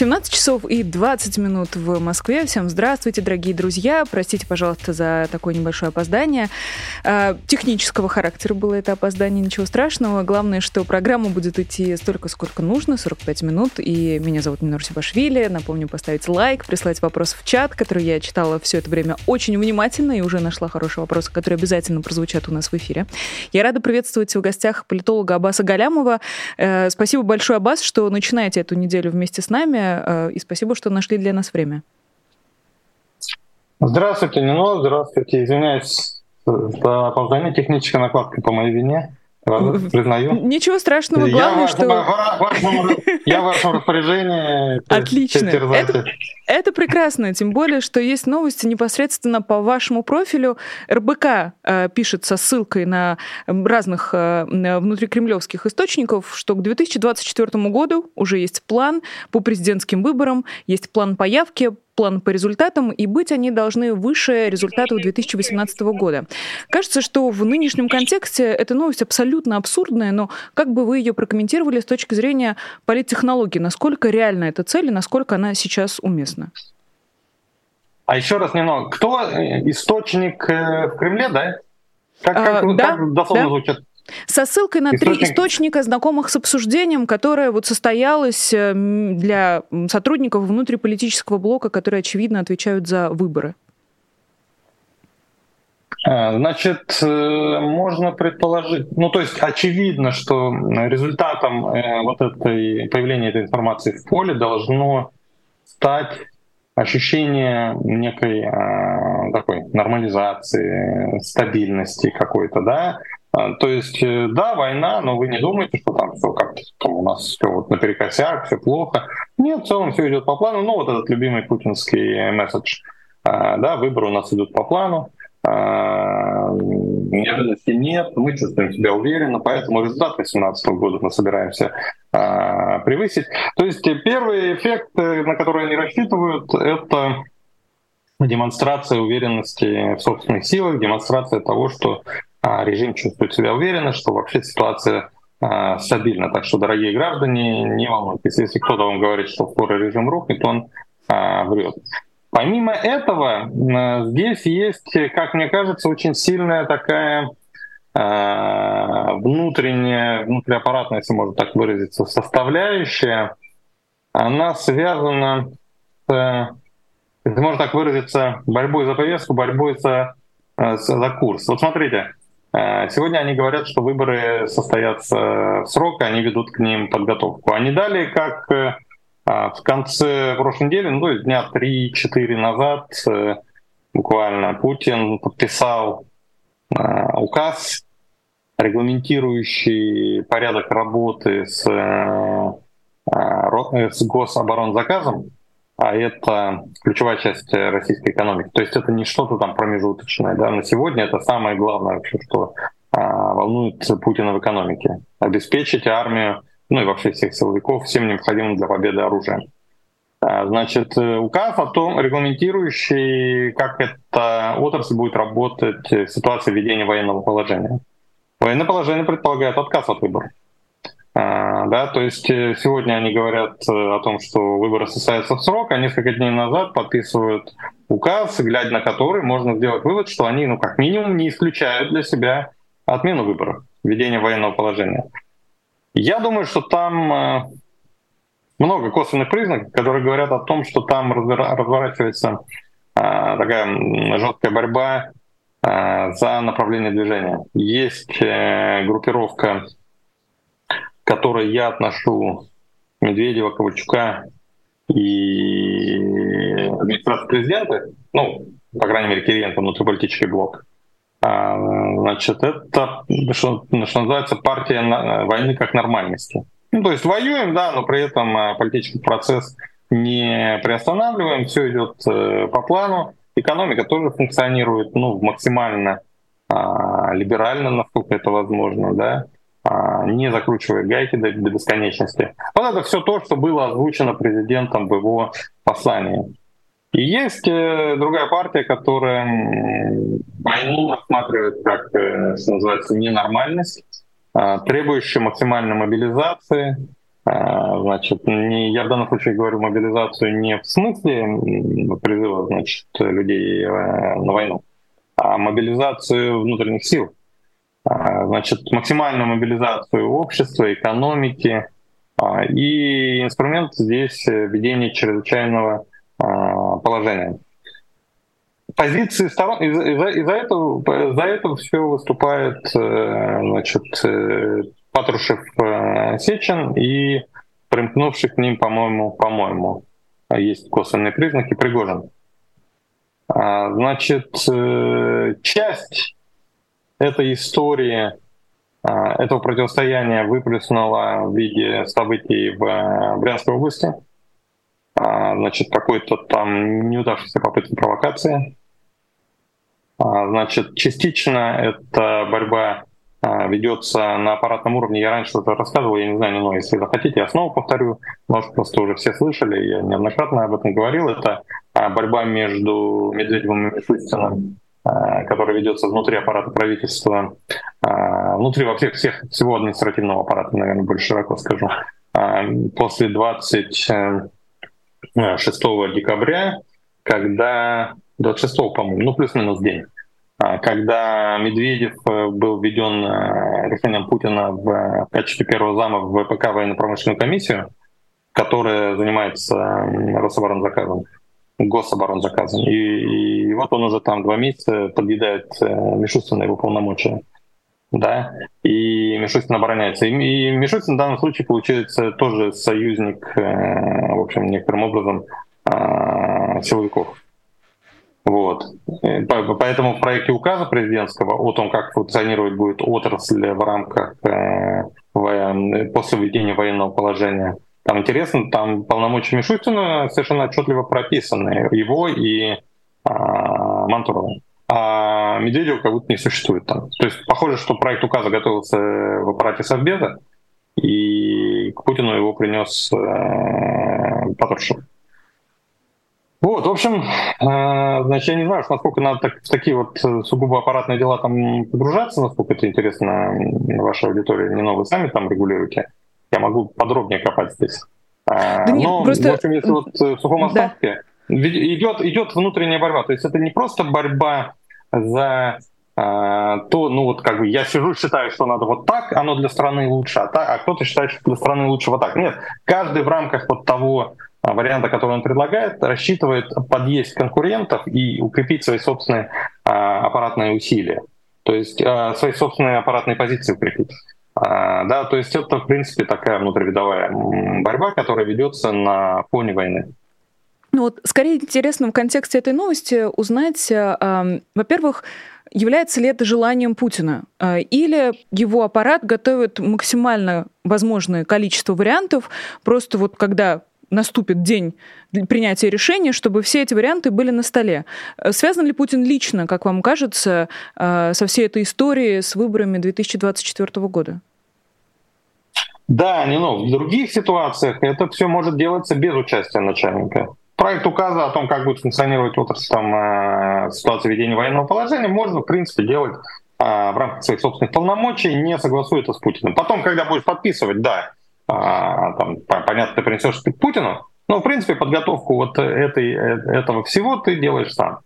17 часов и 20 минут в Москве. Всем здравствуйте, дорогие друзья. Простите, пожалуйста, за такое небольшое опоздание. А, технического характера было это опоздание, ничего страшного. Главное, что программа будет идти столько, сколько нужно, 45 минут. И меня зовут Минор Сибашвили. Напомню, поставить лайк, прислать вопрос в чат, который я читала все это время очень внимательно и уже нашла хорошие вопросы, которые обязательно прозвучат у нас в эфире. Я рада приветствовать в гостях политолога Аббаса Галямова. Э, спасибо большое, Аббас, что начинаете эту неделю вместе с нами. Э, и спасибо, что нашли для нас время. Здравствуйте, Нино, здравствуйте. Извиняюсь за опоздание, техническая накладка по моей вине. Признаю. Ничего страшного, главное, я что... Я в вашем распоряжении. Отлично. Это, это прекрасно, тем более, что есть новости непосредственно по вашему профилю. РБК э, пишет со ссылкой на разных э, внутрикремлевских источников, что к 2024 году уже есть план по президентским выборам, есть план по явке, план по результатам, и быть они должны выше результатов 2018 года. Кажется, что в нынешнем контексте эта новость абсолютно абсурдная, но как бы вы ее прокомментировали с точки зрения политтехнологии? Насколько реальна эта цель и насколько она сейчас уместна? А еще раз немного. Кто э, источник э, в Кремле, да? Как, как, а, да, как дословно да. звучит? Со ссылкой на Источник... три источника, знакомых с обсуждением, которое вот состоялось э, для сотрудников внутриполитического блока, которые, очевидно, отвечают за выборы. А, значит, э, можно предположить, ну то есть очевидно, что результатом э, вот этой появления этой информации в поле должно стать ощущение некой такой нормализации, стабильности какой-то, да, а, то есть, э, да, война, но вы не думаете, что там все как-то у нас все вот наперекосяк, все плохо. Нет, в целом все идет по плану. Ну, вот этот любимый путинский месседж. А, да, выборы у нас идут по плану. А, неожиданности нет, мы чувствуем себя уверенно, поэтому результат 2018 года мы собираемся превысить. То есть первый эффект, э, на который они рассчитывают, это демонстрация уверенности в собственных силах, демонстрация того, что а режим чувствует себя уверенно, что вообще ситуация а, стабильна. Так что, дорогие граждане, не волнуйтесь. Если кто-то вам говорит, что скоро режим рухнет, он а, врет. Помимо этого, здесь есть, как мне кажется, очень сильная такая внутренняя, внутриаппаратная, если можно так выразиться, составляющая. Она связана с, если можно так выразиться, борьбой за повестку, борьбой за, за курс. Вот смотрите, сегодня они говорят, что выборы состоятся в срок, и они ведут к ним подготовку. Они дали, как э, а, в конце прошлой недели, ну, дня 3-4 назад, э, буквально Путин подписал указ, регламентирующий порядок работы с, с гособоронзаказом а это ключевая часть российской экономики. То есть это не что-то там промежуточное. Да? На сегодня это самое главное вообще, что а, волнует Путина в экономике. Обеспечить армию, ну и вообще всех силовиков всем необходимым для победы оружием. А, значит, указ о том, регламентирующий, как эта отрасль будет работать в ситуации введения военного положения. Военное положение предполагает отказ от выбора. А, да, то есть э, сегодня они говорят э, о том, что выборы состоятся в срок, а несколько дней назад подписывают указ, глядя на который можно сделать вывод, что они, ну, как минимум, не исключают для себя отмену выборов, введение военного положения. Я думаю, что там э, много косвенных признаков, которые говорят о том, что там разворачивается такая жесткая борьба за направление движения. Есть группировка которой я отношу Медведева, Ковальчука и администрацию президента, ну, по крайней мере, Кириенко, внутриполитический блок, а, значит, это, что, что называется, партия войны как нормальности. Ну, то есть воюем, да, но при этом а, политический процесс не приостанавливаем, все идет э, по плану. Экономика тоже функционирует ну, максимально а, либерально, насколько это возможно, да. А, не закручивая гайки до, до бесконечности. Вот это все то, что было озвучено президентом в его послании. И есть э, другая партия, которая войну рассматривает как, что называется, ненормальность, требующую максимальной мобилизации, Значит, не, я в данном случае говорю мобилизацию не в смысле призыва значит, людей на войну, а мобилизацию внутренних сил. А, значит, максимальную мобилизацию общества, экономики. А, и инструмент здесь введение чрезвычайного а, положения. Позиции сторон, из-за, из-за этого, за это все выступает э, значит, э, Патрушев э, Сечин и примкнувший к ним, по-моему, по-моему, есть косвенные признаки, Пригожин. Значит, часть этой истории, а, этого противостояния выплеснула в виде событий в э, Брянской области. А, значит, какой-то там неудавшейся попытки провокации. А, значит, частично эта борьба ведется на аппаратном уровне. Я раньше это рассказывал, я не знаю, но если захотите, я снова повторю. Может, просто уже все слышали, я неоднократно об этом говорил. Это борьба между Медведевым и Мишустиным который ведется внутри аппарата правительства, э, внутри во всех, всего административного аппарата, наверное, больше широко скажу, э, после 26 декабря, когда 26, по-моему, ну плюс-минус день, когда Медведев был введен решением Путина в качестве первого зама в ВПК военно-промышленную комиссию, которая занимается Рособоронзаказом. заказом гособоронзаказом. И, и вот он уже там два месяца подъедает э, Мишустина его полномочия. Да, и Мишустин обороняется. И, и Мишустин в данном случае получается тоже союзник, э, в общем, некоторым образом э, силовиков. Вот. Поэтому в проекте указа президентского о том, как функционировать будет отрасль в рамках э, после введения военного положения, там интересно, там полномочия Мишустина совершенно отчетливо прописаны, его и а, Мантурова. А Медведева как будто не существует там. То есть похоже, что проект указа готовился в аппарате Совбеза, и к Путину его принес э, Патрушев. Вот, в общем, э, значит, я не знаю, насколько надо так, в такие вот сугубо аппаратные дела там погружаться, насколько это интересно вашей аудитории, не новый сами там регулируете я могу подробнее копать здесь. А, да Но, нет, просто... в общем, если вот в сухом остатке, да. Идет, идет внутренняя борьба. То есть это не просто борьба за а, то, ну вот как бы я сижу, считаю, что надо вот так, оно для страны лучше, а, так, а кто-то считает, что для страны лучше вот так. Нет, каждый в рамках вот того а, варианта, который он предлагает, рассчитывает подъесть конкурентов и укрепить свои собственные а, аппаратные усилия. То есть а, свои собственные аппаратные позиции укрепить. А, да, то есть это, в принципе, такая внутривидовая борьба, которая ведется на фоне войны. Ну вот, скорее интересно в контексте этой новости узнать, э, во-первых, является ли это желанием Путина, э, или его аппарат готовит максимально возможное количество вариантов, просто вот когда наступит день принятия решения, чтобы все эти варианты были на столе. Э, связан ли Путин лично, как вам кажется, э, со всей этой историей с выборами 2024 года? Да, не, ну, в других ситуациях это все может делаться без участия начальника. Проект указа о том, как будет функционировать отрасль там, э, ситуации ведения военного положения, можно, в принципе, делать э, в рамках своих собственных полномочий, не согласуя это с Путиным. Потом, когда будешь подписывать, да, э, там, понятно, ты принесешь к Путину, но, в принципе, подготовку вот этой, этого всего ты делаешь сам.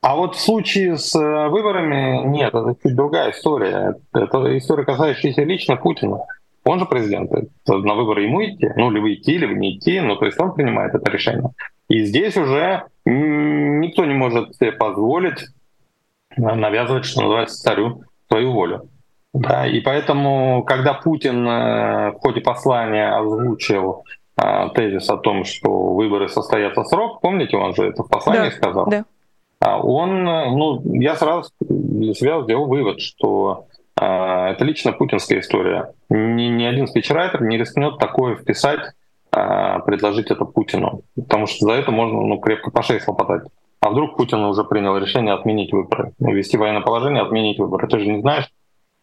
А вот в случае с выборами нет, это чуть другая история. Это история, касающаяся лично Путина. Он же президент. На выборы ему идти, ну, либо идти, либо не идти, ну, то есть он принимает это решение. И здесь уже никто не может себе позволить навязывать, что называется, царю свою волю. Да, и поэтому, когда Путин э, в ходе послания озвучил э, тезис о том, что выборы состоятся срок, помните, он же это в послании да, сказал, да. А он, э, ну, я сразу для себя сделал вывод, что а, это лично путинская история. Ни, ни один спичрайтер не рискнет такое вписать, предложить это Путину. Потому что за это можно ну, крепко по шее слопотать. А вдруг Путин уже принял решение отменить выборы, ввести военное положение, отменить выборы. Ты же не знаешь,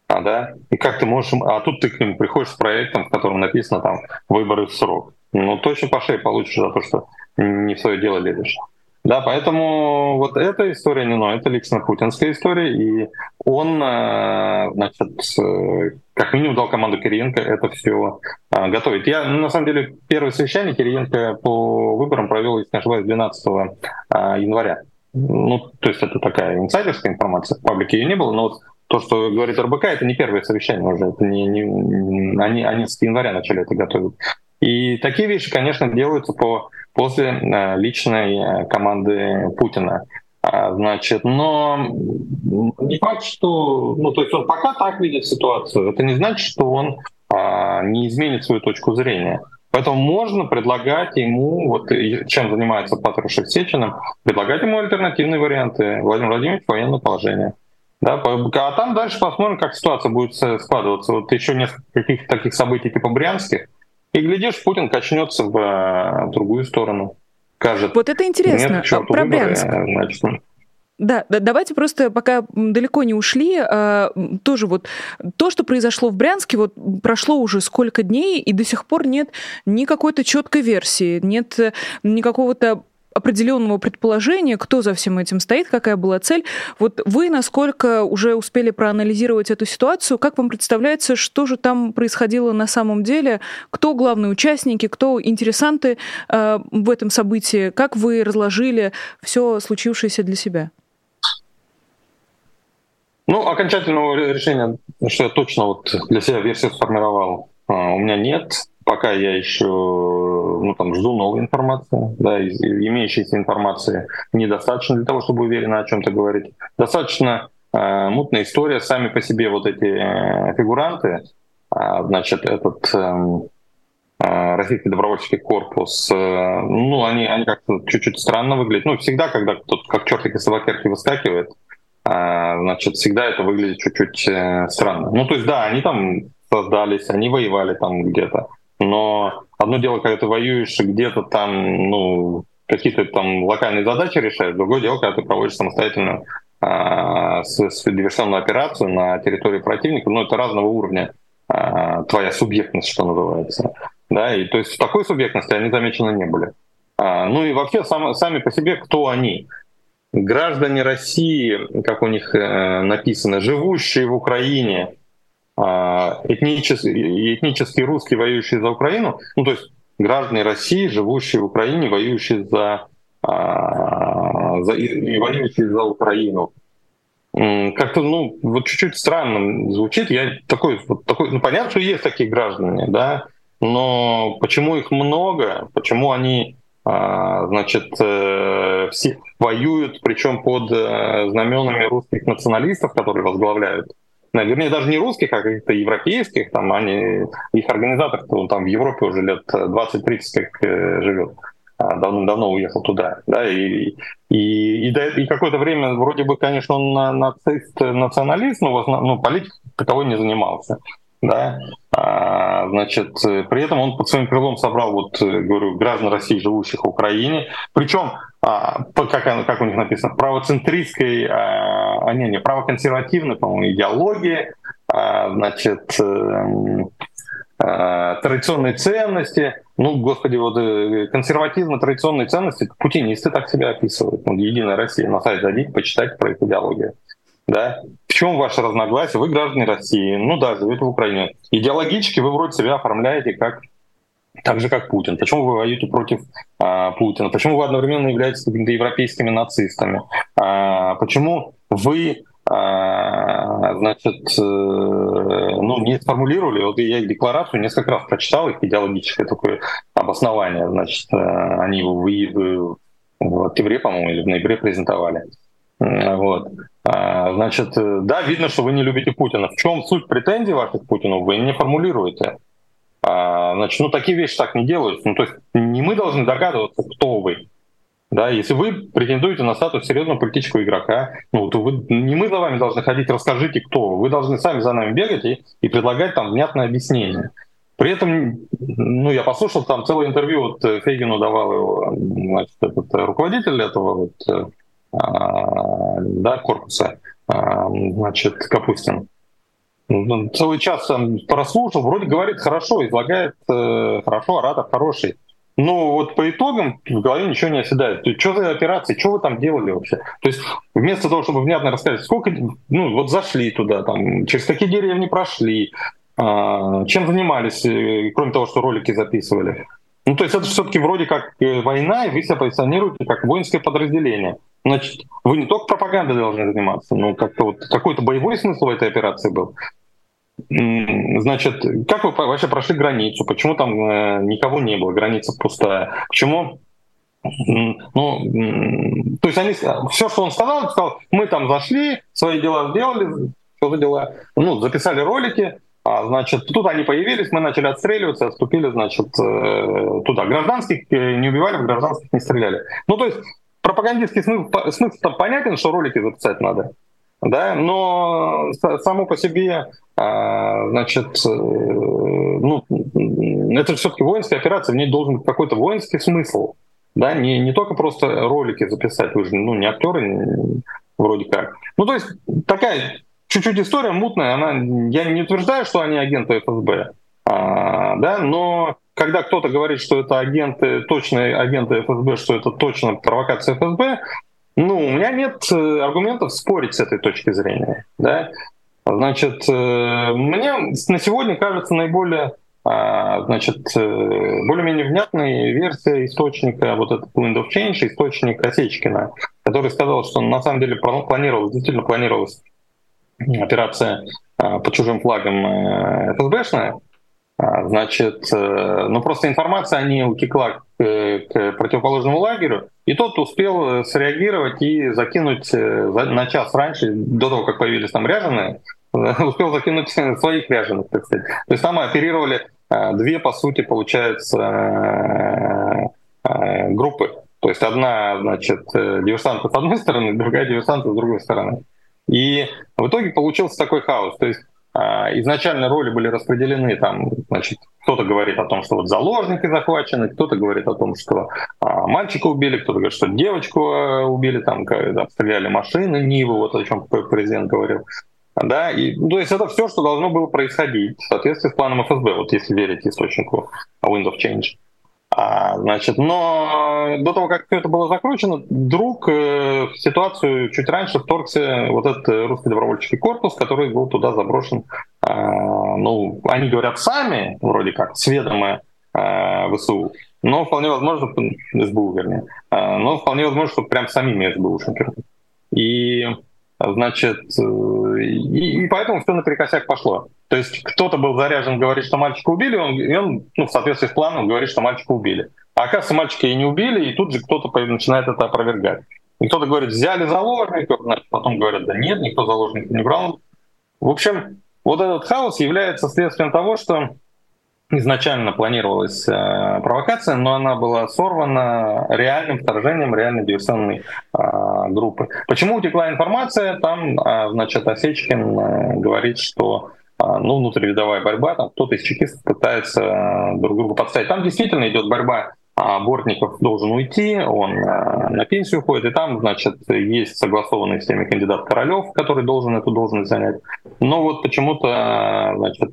а, да? И как ты можешь... А тут ты к нему приходишь с проектом, в котором написано там «выборы в срок». Ну, точно по шее получишь за то, что не в свое дело лезешь. Да, поэтому вот эта история не но, это лично путинская история, и он, э, значит, э, как минимум дал команду Кириенко это все э, готовить. Я, на самом деле, первое совещание Кириенко по выборам провел, если не ошибаюсь, 12 января. Ну, то есть это такая инсайдерская информация, в паблике ее не было, но вот то, что говорит РБК, это не первое совещание уже, это не, не, они, они с января начали это готовить. И такие вещи, конечно, делаются по, после э, личной э, команды Путина. А, значит, но не факт, что, ну, то есть он пока так видит ситуацию, это не значит, что он а, не изменит свою точку зрения. Поэтому можно предлагать ему, вот чем занимается Патрушев Сечиным, предлагать ему альтернативные варианты. Владимир Владимирович, военное положение. Да, а там дальше посмотрим, как ситуация будет складываться. Вот еще несколько таких событий типа брянских, и глядишь, Путин качнется в э, другую сторону. Скажет, вот это интересно. Нет, черт, Про выборы, Брянск. Значит, да, да, давайте просто пока далеко не ушли, э, тоже вот то, что произошло в Брянске, вот прошло уже сколько дней, и до сих пор нет ни какой-то четкой версии, нет э, ни какого-то определенного предположения, кто за всем этим стоит, какая была цель. Вот вы насколько уже успели проанализировать эту ситуацию, как вам представляется, что же там происходило на самом деле, кто главные участники, кто интересанты э, в этом событии, как вы разложили все случившееся для себя? Ну, окончательного решения, что я точно вот для себя версию сформировал, э, у меня нет. Пока я еще ну, там, жду новой информации, да, из, имеющейся информации недостаточно для того, чтобы уверенно о чем-то говорить. Достаточно э, мутная история, сами по себе вот эти э, фигуранты, э, значит, этот э, э, российский добровольческий корпус, э, ну, они, они как-то чуть-чуть странно выглядят. Ну, всегда, когда кто-то как чертик из собакерки выскакивает, э, значит, всегда это выглядит чуть-чуть э, странно. Ну, то есть, да, они там создались, они воевали там где-то. Но одно дело, когда ты воюешь где-то там, ну, какие-то там локальные задачи решаешь, другое дело, когда ты проводишь самостоятельную э, диверсионную операцию на территории противника, ну, это разного уровня э, твоя субъектность, что называется. Да, и то есть в такой субъектности они замечены не были. А, ну и вообще сам, сами по себе, кто они? Граждане России, как у них э, написано, живущие в Украине, а, этнически, этнически русские, воюющие за Украину, ну то есть граждане России, живущие в Украине, воюющие за, а, за и воюющие за Украину. Как-то, ну, вот чуть-чуть странно звучит. Я такой, вот такой, ну, понятно, что есть такие граждане, да, но почему их много, почему они, а, значит, э, все воюют, причем под э, знаменами русских националистов, которые возглавляют вернее, даже не русских, а каких-то европейских, там они, их организатор, он там в Европе уже лет 20-30 как э, живет, а, давно-давно уехал туда, да, и, и, и, и какое-то время вроде бы, конечно, он нацист, националист, но ну, политик таковой не занимался, да, а, значит, при этом он под своим крылом собрал, вот, э, говорю, граждан России, живущих в Украине, причем а, как, как у них написано, правоцентристской, а, а, не, не, правоконсервативной, по-моему, идеологии, а, значит, эм, а, традиционные ценности. Ну, господи, вот э, консерватизм и традиционные ценности, путинисты так себя описывают. Ну, Единая Россия, на сайт зайдите, почитайте про их идеологию. Да? В чем ваше разногласие? Вы граждане России, ну да, живете в Украине. Идеологически вы вроде себя оформляете как так же, как Путин. Почему вы воюете против а, Путина? Почему вы одновременно являетесь европейскими нацистами? А, почему вы а, значит, э, ну, не сформулировали, вот я декларацию несколько раз прочитал, их идеологическое такое обоснование, значит, э, они в, в октябре, по-моему, или в ноябре презентовали. Вот. Значит, э, да, видно, что вы не любите Путина. В чем суть претензий ваших к Путину, вы не формулируете. А, значит, ну такие вещи так не делают. Ну то есть не мы должны догадываться, кто вы. Да, если вы претендуете на статус серьезного политического игрока, ну, то вы, не мы за вами должны ходить, расскажите, кто вы. Вы должны сами за нами бегать и, и предлагать там внятное объяснение. При этом, ну, я послушал там целое интервью, вот э, Фейгину давал его, значит, этот э, руководитель этого вот, э, а, да, корпуса, а, значит, Капустин. Целый час прослушал, вроде говорит хорошо, излагает э, хорошо, оратор хороший. но вот по итогам в голове ничего не оседает. То есть, что за операции, что вы там делали вообще? То есть вместо того, чтобы внятно рассказать, сколько, ну вот зашли туда, там, через какие деревни прошли, а, чем занимались, э, кроме того, что ролики записывали. Ну, то есть это все-таки вроде как э, война, и вы себя позиционируете как воинское подразделение. Значит, вы не только пропагандой должны заниматься, но как-то вот какой-то боевой смысл в этой операции был. Значит, как вы вообще прошли границу? Почему там э, никого не было? Граница пустая. Почему ну, то есть они, все, что он сказал, сказал, мы там зашли, свои дела сделали, что за дела, ну, записали ролики, а, значит, тут они появились, мы начали отстреливаться, отступили, значит, э, туда. Гражданских э, не убивали, гражданских не стреляли. Ну, то есть пропагандистский смысл, смысл там понятен, что ролики записать надо да, но само по себе, а, значит, э, ну, это все-таки воинская операция, в ней должен быть какой-то воинский смысл, да, не, не только просто ролики записать, вы же, ну, не актеры вроде как. Ну, то есть такая чуть-чуть история мутная, она, я не утверждаю, что они агенты ФСБ, а, да, но когда кто-то говорит, что это агенты, точные агенты ФСБ, что это точно провокация ФСБ, ну, у меня нет э, аргументов спорить с этой точки зрения. Да? Значит, э, мне на сегодня кажется наиболее а, значит, э, более-менее внятной версия источника, вот этот Wind of Change, источник Осечкина, который сказал, что на самом деле планировалась, действительно планировалась операция а, по чужим флагам ФСБшная, а, значит, ну просто информация о ней утекла к, к противоположному лагерю, и тот успел э, среагировать и закинуть э, на час раньше, до того, как появились там ряженые, успел закинуть своих ряженых, так сказать. То есть там оперировали э, две, по сути, получается, группы. То есть одна, значит, диверсанты с одной стороны, другая диверсанты с другой стороны. И в итоге получился такой хаос. То есть изначально роли были распределены, там, значит, кто-то говорит о том, что вот заложники захвачены, кто-то говорит о том, что а, мальчика убили, кто-то говорит, что девочку а, убили, там, когда стреляли машины, Нивы, вот о чем президент говорил. Да, и, ну, то есть это все, что должно было происходить в соответствии с планом ФСБ, вот если верить источнику Wind of Change. А, значит, но до того, как все это было закручено, вдруг э, в ситуацию чуть раньше вторгся вот этот русский добровольческий корпус, который был туда заброшен. А, ну, они говорят сами, вроде как, сведомые а, ВСУ, но вполне возможно, СБУ, вернее, а, но вполне возможно, что прям самими СБУшниками. И Значит, э, и, и поэтому все наперекосяк пошло. То есть кто-то был заряжен говорить, что мальчика убили, он, и он ну, в соответствии с планом говорит, что мальчика убили. А оказывается, мальчика и не убили, и тут же кто-то начинает это опровергать. И кто-то говорит, взяли заложников, значит, потом говорят, да нет, никто заложников не брал. В общем, вот этот хаос является следствием того, что изначально планировалась э, провокация, но она была сорвана реальным вторжением реальной диверсионной э, группы. Почему утекла информация? Там, э, значит, Осечкин э, говорит, что ну, внутривидовая борьба, там кто-то из чекистов пытается э, друг друга подставить. Там действительно идет борьба а Бортников должен уйти, он э, на пенсию уходит, и там, значит, есть согласованный всеми кандидат Королев, который должен эту должность занять. Но вот почему-то, значит,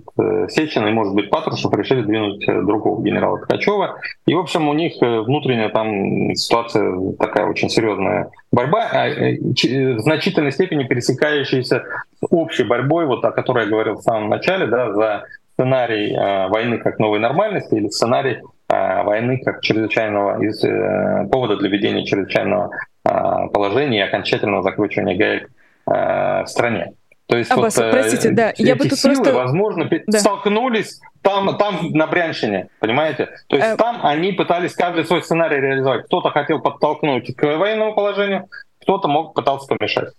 Сечин и, может быть, Патрушев решили двинуть другого генерала Ткачева. И, в общем, у них внутренняя там ситуация такая очень серьезная борьба, а, э, в значительной степени пересекающаяся с общей борьбой, вот о которой я говорил в самом начале, да, за сценарий э, войны как новой нормальности или сценарий э, войны как чрезвычайного из э, повода для ведения чрезвычайного э, положения и окончательного закручивания гаек э, в стране. То есть Аббас, вот, простите, да, я бы тут силы, просто... возможно, да. столкнулись там, там на Брянщине, понимаете? То есть э... там они пытались каждый свой сценарий реализовать. Кто-то хотел подтолкнуть к военному положению, кто-то мог пытаться помешать.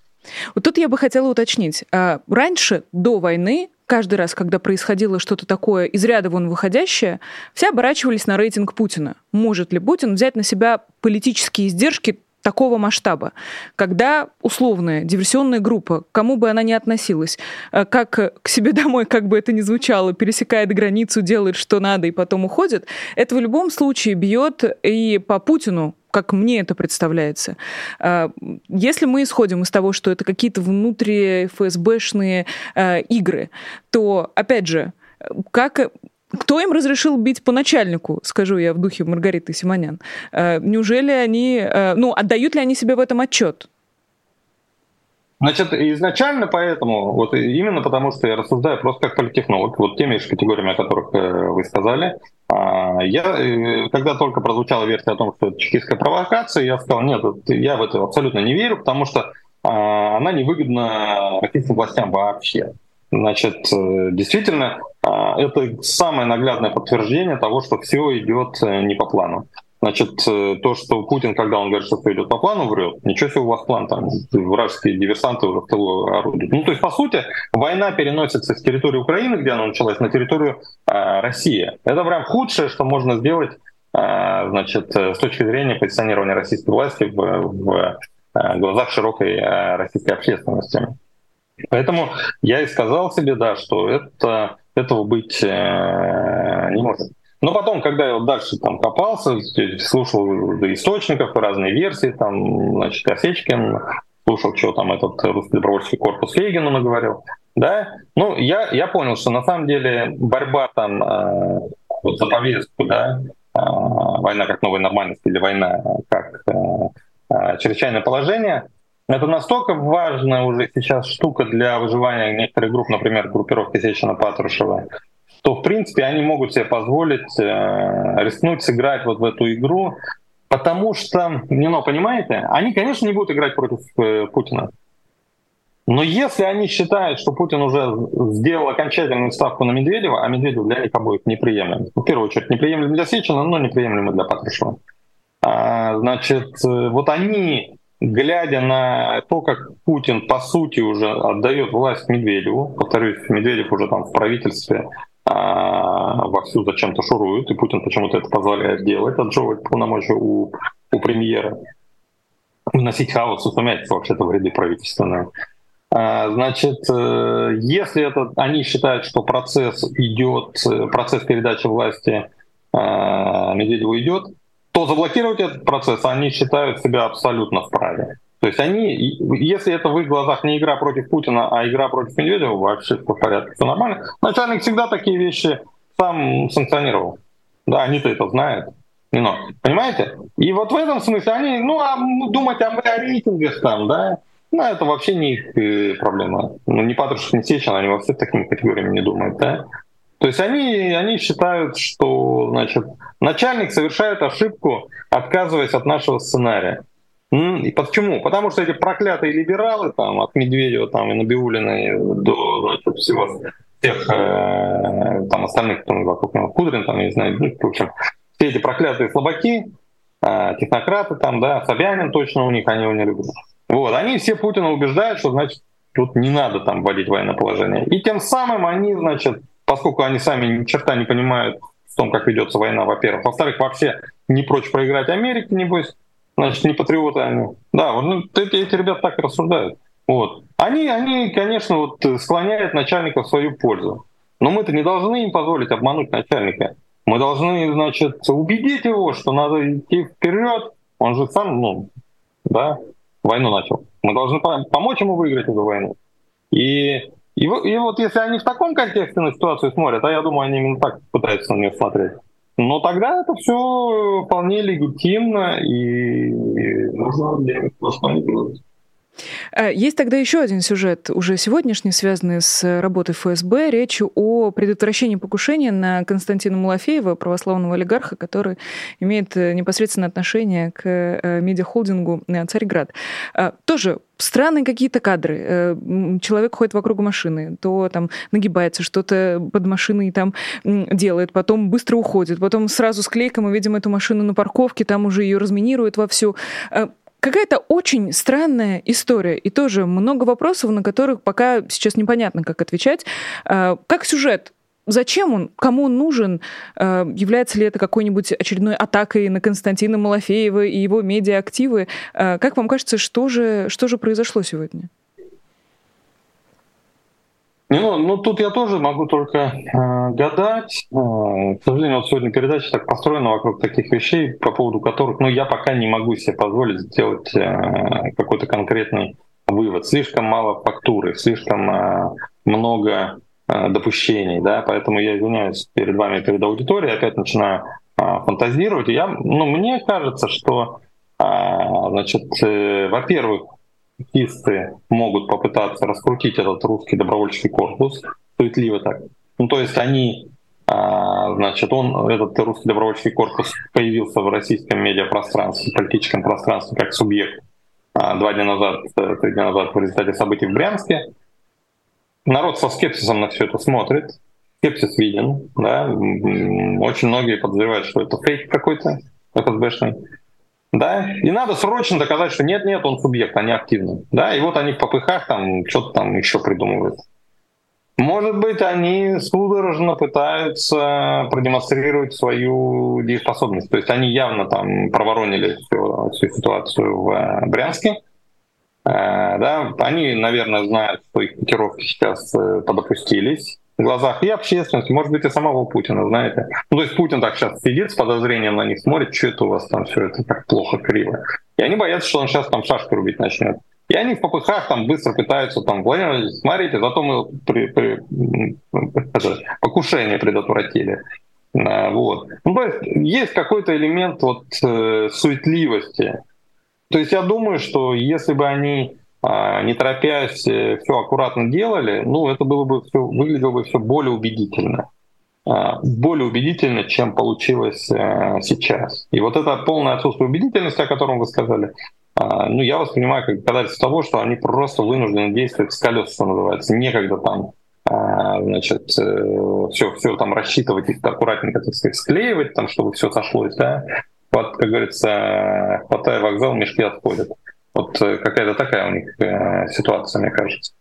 Вот тут я бы хотела уточнить. А, раньше, до войны, каждый раз, когда происходило что-то такое из ряда вон выходящее, все оборачивались на рейтинг Путина. Может ли Путин взять на себя политические издержки такого масштаба, когда условная диверсионная группа, кому бы она ни относилась, э, как к себе домой, как бы это ни звучало, пересекает границу, делает что надо и потом уходит, это в любом случае бьет и по Путину, как мне это представляется. А, если мы исходим из того, что это какие-то внутри ФСБшные а, игры, то, опять же, как кто им разрешил бить по начальнику, скажу я в духе Маргариты Симонян? Э, неужели они, ну, отдают ли они себе в этом отчет? Значит, изначально поэтому, вот именно потому, что я рассуждаю просто как политтехнолог, вот теми же категориями, о которых э, вы сказали, а, я, когда только прозвучала версия о том, что это чекистская провокация, я сказал, нет, я в это абсолютно не верю, потому что а, она невыгодна российским властям вообще. Значит, э, действительно, а, это самое наглядное подтверждение того, что все идет э, не по плану. Значит, э, то, что Путин, когда он говорит, что все идет по плану, врет. Ничего себе у вас план, там вражеские диверсанты уже в тылу орудуют. Ну, то есть, по сути, война переносится с территории Украины, где она началась, на территорию э, России. Это прям худшее, что можно сделать э, значит, с точки зрения позиционирования российской власти в, в э, глазах широкой э, российской общественности. Поэтому я и сказал себе, да, что это, этого быть э, не может. Но потом, когда я вот дальше там копался, слушал источников, разные версии, там, значит, Осечкин, слушал, что там этот русский добровольческий корпус Фейгину наговорил, да, ну, я, я понял, что на самом деле борьба там э, вот за повестку, да, э, война как новая нормальность или война как э, э, чрезвычайное положение — это настолько важная уже сейчас штука для выживания некоторых групп, например, группировки Сечина Что, в принципе, они могут себе позволить э, рискнуть сыграть вот в эту игру, потому что, не, ну, понимаете, они, конечно, не будут играть против э, Путина. Но если они считают, что Путин уже сделал окончательную ставку на Медведева, а Медведев для них обоих неприемлем, в первую очередь неприемлем для Сечина, но неприемлем для Патрушева, а, значит, э, вот они глядя на то, как Путин, по сути, уже отдает власть Медведеву, повторюсь, Медведев уже там в правительстве вовсю зачем-то шурует, и Путин почему-то это позволяет делать, отжевывать полномочия у, у премьера, вносить хаос сумятицу вообще-то в ряды правительственные. А, значит, э, если это, они считают, что процесс идет, процесс передачи власти а, Медведеву идет, то заблокировать этот процесс они считают себя абсолютно вправе. То есть они, если это в их глазах не игра против Путина, а игра против Медведева, вообще по порядку, все нормально. Начальник всегда такие вещи сам санкционировал. Да, они-то это знают. Но, понимаете? И вот в этом смысле они, ну, а думать о, о рейтингах там, да, ну, это вообще не их э, проблема. Ну, не Патрушев, не Сечин, они вообще такими категориями не думают, да. То есть они, они считают, что значит, начальник совершает ошибку, отказываясь от нашего сценария. И почему? Потому что эти проклятые либералы, там, от Медведева там, и Набиулина до значит, всего тех э, там, остальных, кто вокруг него, Кудрин, там, не знаю, ну, в общем, все эти проклятые слабаки, э, технократы, там, да, Собянин точно у них, они его не любят. Вот, они все Путина убеждают, что, значит, тут не надо там вводить военное положение. И тем самым они, значит, поскольку они сами ни черта не понимают в том, как ведется война, во-первых. Во-вторых, вообще не прочь проиграть Америке, небось. Значит, не патриоты они. Да, вот ну, эти, эти ребята так рассуждают. Вот. Они, они, конечно, вот склоняют начальника в свою пользу. Но мы-то не должны им позволить обмануть начальника. Мы должны, значит, убедить его, что надо идти вперед. Он же сам, ну, да, войну начал. Мы должны помочь ему выиграть эту войну. И и, и вот если они в таком контексте на ситуацию смотрят, а я думаю, они именно так пытаются на нее смотреть, но тогда это все вполне легитимно и нужно делать то, что они делают. Э, есть тогда еще один сюжет, уже сегодняшний, связанный с работой ФСБ. Речь о предотвращении покушения на Константина Малафеева, православного олигарха, который имеет э, непосредственное отношение к э, медиахолдингу «Царьград». Тоже странные какие-то кадры. Человек ходит вокруг машины, то там нагибается, что-то под машиной там делает, потом быстро уходит, потом сразу с клейком мы видим эту машину на парковке, там уже ее разминируют вовсю. Какая-то очень странная история, и тоже много вопросов, на которых пока сейчас непонятно, как отвечать. А, как сюжет Зачем он? Кому он нужен? А, является ли это какой-нибудь очередной атакой на Константина Малафеева и его медиаактивы? А, как вам кажется, что же, что же произошло сегодня? Ну, ну, тут я тоже могу только э, гадать. Э, к сожалению, вот сегодня передача так построена вокруг таких вещей, по поводу которых ну, я пока не могу себе позволить сделать э, какой-то конкретный вывод. Слишком мало фактуры, слишком э, много допущений, да, поэтому я извиняюсь перед вами, перед аудиторией, опять начинаю фантазировать. Я, ну, мне кажется, что, значит, э, во-первых, чистые могут попытаться раскрутить этот русский добровольческий корпус, суетливо так. Ну, то есть они, а, значит, он, этот русский добровольческий корпус появился в российском медиапространстве, политическом пространстве как субъект а, два дня назад, э, три дня назад в результате событий в Брянске. Народ со скепсисом на все это смотрит, скепсис виден, да, очень многие подозревают, что это фейк какой-то ФСБшный. Да, и надо срочно доказать, что нет-нет, он субъект, они активны. Да, и вот они в попыхах там что-то там еще придумывают. Может быть, они судорожно пытаются продемонстрировать свою дееспособность. То есть они явно там проворонили всю, всю ситуацию в э, Брянске. Э, да, они, наверное, знают, что их котировки сейчас э, подопустились в глазах и общественности, может быть, и самого Путина, знаете. Ну, то есть Путин так сейчас сидит с подозрением на них, смотрит, что это у вас там все это так плохо, криво. И они боятся, что он сейчас там шашку рубить начнет. И они в попыхах там быстро пытаются, там, Владимир смотрите, зато мы при, при, это, покушение предотвратили. Вот. Ну, то есть есть какой-то элемент вот э, суетливости. То есть я думаю, что если бы они а, не торопясь, э, все аккуратно делали, ну, это было бы все, выглядело бы все более убедительно. А, более убедительно, чем получилось э, сейчас. И вот это полное отсутствие убедительности, о котором вы сказали, а, ну, я воспринимаю как доказательство того, что они просто вынуждены действовать с колес, что называется, некогда там значит, все, э, все там рассчитывать, их аккуратненько, так сказать, склеивать, там, чтобы все сошлось, да, вот, как говорится, хватая вокзал, мешки отходят. Вот э, какая-то такая у них э, ситуация, мне кажется.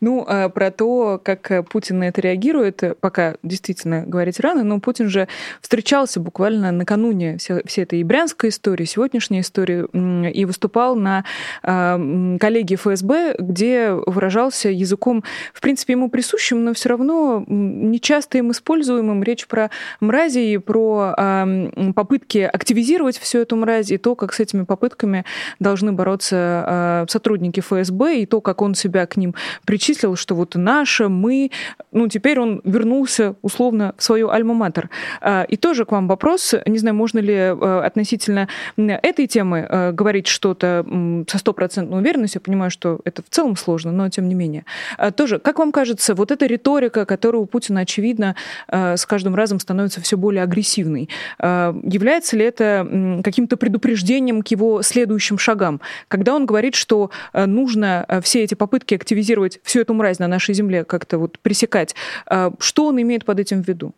Ну, а про то, как э, Путин на это реагирует, э, пока действительно говорить рано, но Путин же встречался буквально накануне всей, всей этой брянской истории, сегодняшней истории, и выступал на э, коллегии ФСБ, где выражался языком, в принципе, ему присущим, но все равно нечасто им используемым. Речь про мрази и про э, попытки активизировать всю эту мразь, и то, как с этими попытками должны бороться сотрудники ФСБ, и то, как он себя к ним причислил, что вот наше, мы, ну, теперь он вернулся условно в свою альма-матер. А, и тоже к вам вопрос, не знаю, можно ли э, относительно этой темы э, говорить что-то со стопроцентной уверенностью, я понимаю, что это в целом сложно, но тем не менее. А, тоже, как вам кажется, вот эта риторика, которая у Путина, очевидно, э, с каждым разом становится все более агрессивной, является ли это каким-то предупреждением к его следующим шагам? Когда он говорит, что нужно все эти попытки активизировать активизировать всю эту мразь на нашей земле, как-то вот пресекать. А что он имеет под этим в виду?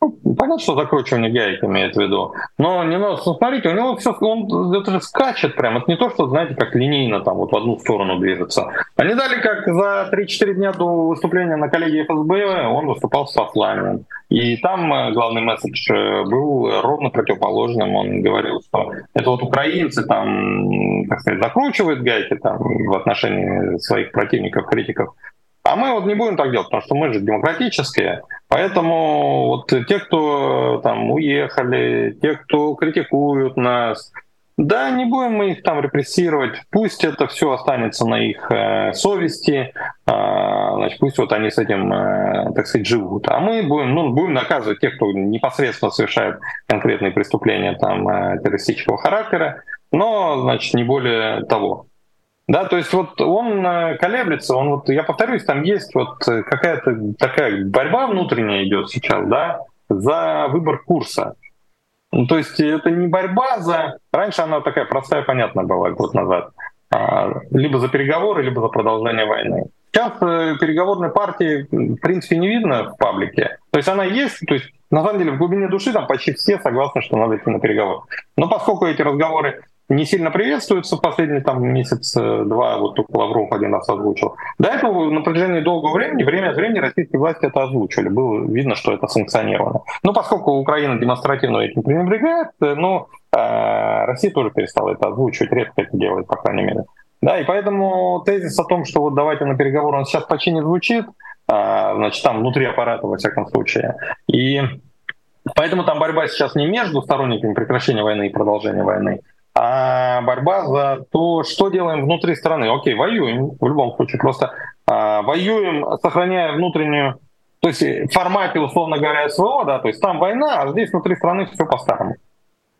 Ну, понятно, что закручивание гаек имеет в виду. Но не надо, смотрите, у него все, он это же скачет прям. Это не то, что, знаете, как линейно там вот в одну сторону движется. Они дали, как за 3-4 дня до выступления на коллегии ФСБ, он выступал с посланием. И там э, главный месседж э, был ровно противоположным. Он говорил, что это вот украинцы там, так сказать, закручивают гайки там в отношении своих противников, критиков. А мы вот не будем так делать, потому что мы же демократические. Поэтому вот те, кто там уехали, те, кто критикуют нас, да, не будем мы их там репрессировать, пусть это все останется на их э, совести, э, значит, пусть вот они с этим, э, так сказать, живут. А мы будем, ну, будем наказывать тех, кто непосредственно совершает конкретные преступления там, э, террористического характера, но, значит, не более того. Да, то есть вот он э, колеблется, он вот, я повторюсь, там есть вот э, какая-то такая борьба внутренняя идет сейчас, да, за выбор курса. Ну, то есть это не борьба за... Раньше она такая простая, понятная была год назад. А, либо за переговоры, либо за продолжение войны. Сейчас э, переговорной партии в принципе не видно в паблике. То есть она есть, то есть на самом деле в глубине души там почти все согласны, что надо идти на переговоры. Но поскольку эти разговоры не сильно приветствуется последний там месяц-два, вот только Лавров один раз озвучил. До этого на протяжении долгого времени, время от времени российские власти это озвучили. Было видно, что это санкционировано. Но поскольку Украина демонстративно этим пренебрегает, э, ну, э, Россия тоже перестала это озвучивать, редко это делает, по крайней мере. Да, и поэтому тезис о том, что вот давайте на переговоры, он сейчас почти не звучит, э, значит, там внутри аппарата, во всяком случае. И поэтому там борьба сейчас не между сторонниками прекращения войны и продолжения войны, а борьба за то, что делаем внутри страны. Окей, воюем в любом случае. Просто а, воюем, сохраняя внутреннюю, то есть в формате, условно говоря, СВО, да, то есть там война, а здесь внутри страны все по-старому.